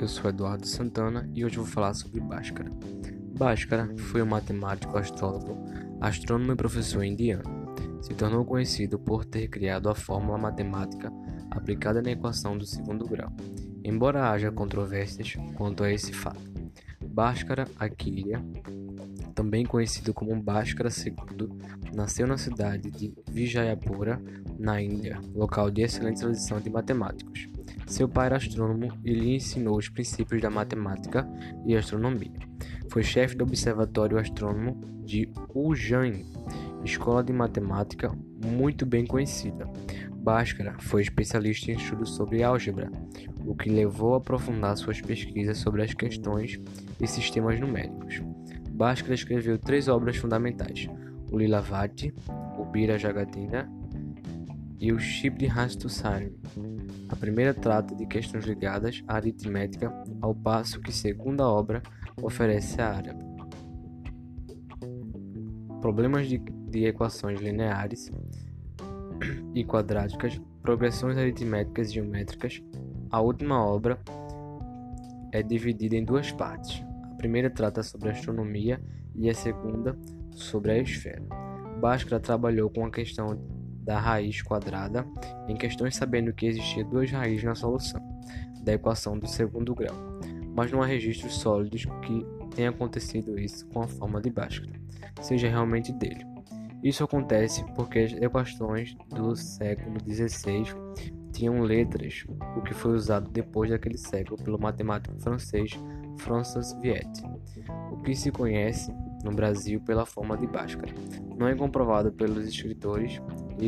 eu sou Eduardo Santana e hoje vou falar sobre Bhaskara. Bhaskara foi um matemático, astrólogo, astrônomo e professor indiano. Se tornou conhecido por ter criado a fórmula matemática aplicada na equação do segundo grau, embora haja controvérsias quanto a esse fato. Bhaskara Akilya, também conhecido como Bhaskara II, nasceu na cidade de Vijayapura, na Índia, local de excelente tradição de matemáticos. Seu pai era astrônomo e lhe ensinou os princípios da matemática e astronomia. Foi chefe do Observatório Astrônomo de Ujjain, escola de matemática muito bem conhecida. Bhaskara foi especialista em estudos sobre álgebra, o que levou a aprofundar suas pesquisas sobre as questões e sistemas numéricos. Bhaskara escreveu três obras fundamentais: o Lilavati, o Bira Jagadina e o Shibri Rastusarni. A primeira trata de questões ligadas à aritmética, ao passo que segunda obra oferece a árabe. Problemas de, de equações lineares e quadráticas, progressões aritméticas e geométricas. A última obra é dividida em duas partes. A primeira trata sobre astronomia e a segunda sobre a esfera. Bhaskara trabalhou com a questão da raiz quadrada em questões sabendo que existia duas raízes na solução da equação do segundo grau, mas não há registros sólidos que tenha acontecido isso com a forma de Bhaskara, seja realmente dele. Isso acontece porque as equações do século XVI tinham letras, o que foi usado depois daquele século pelo matemático francês Francis Viet, o que se conhece no Brasil pela forma de Bhaskara. Não é comprovado pelos escritores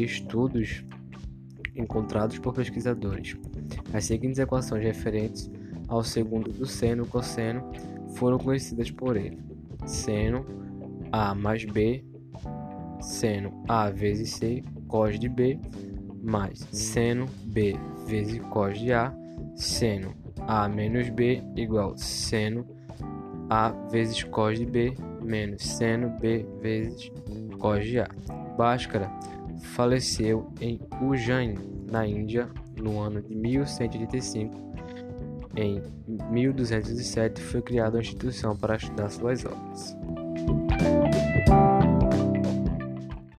estudos encontrados por pesquisadores. As seguintes equações referentes ao segundo do seno e cosseno foram conhecidas por ele: seno A mais B, seno A vezes C, cos de B, mais seno B vezes cos de A, seno A menos B igual seno A vezes cos de B menos seno B vezes cos de A. Bhaskara faleceu em Ujjain, na Índia, no ano de 1185. Em 1207 foi criada uma instituição para estudar suas obras.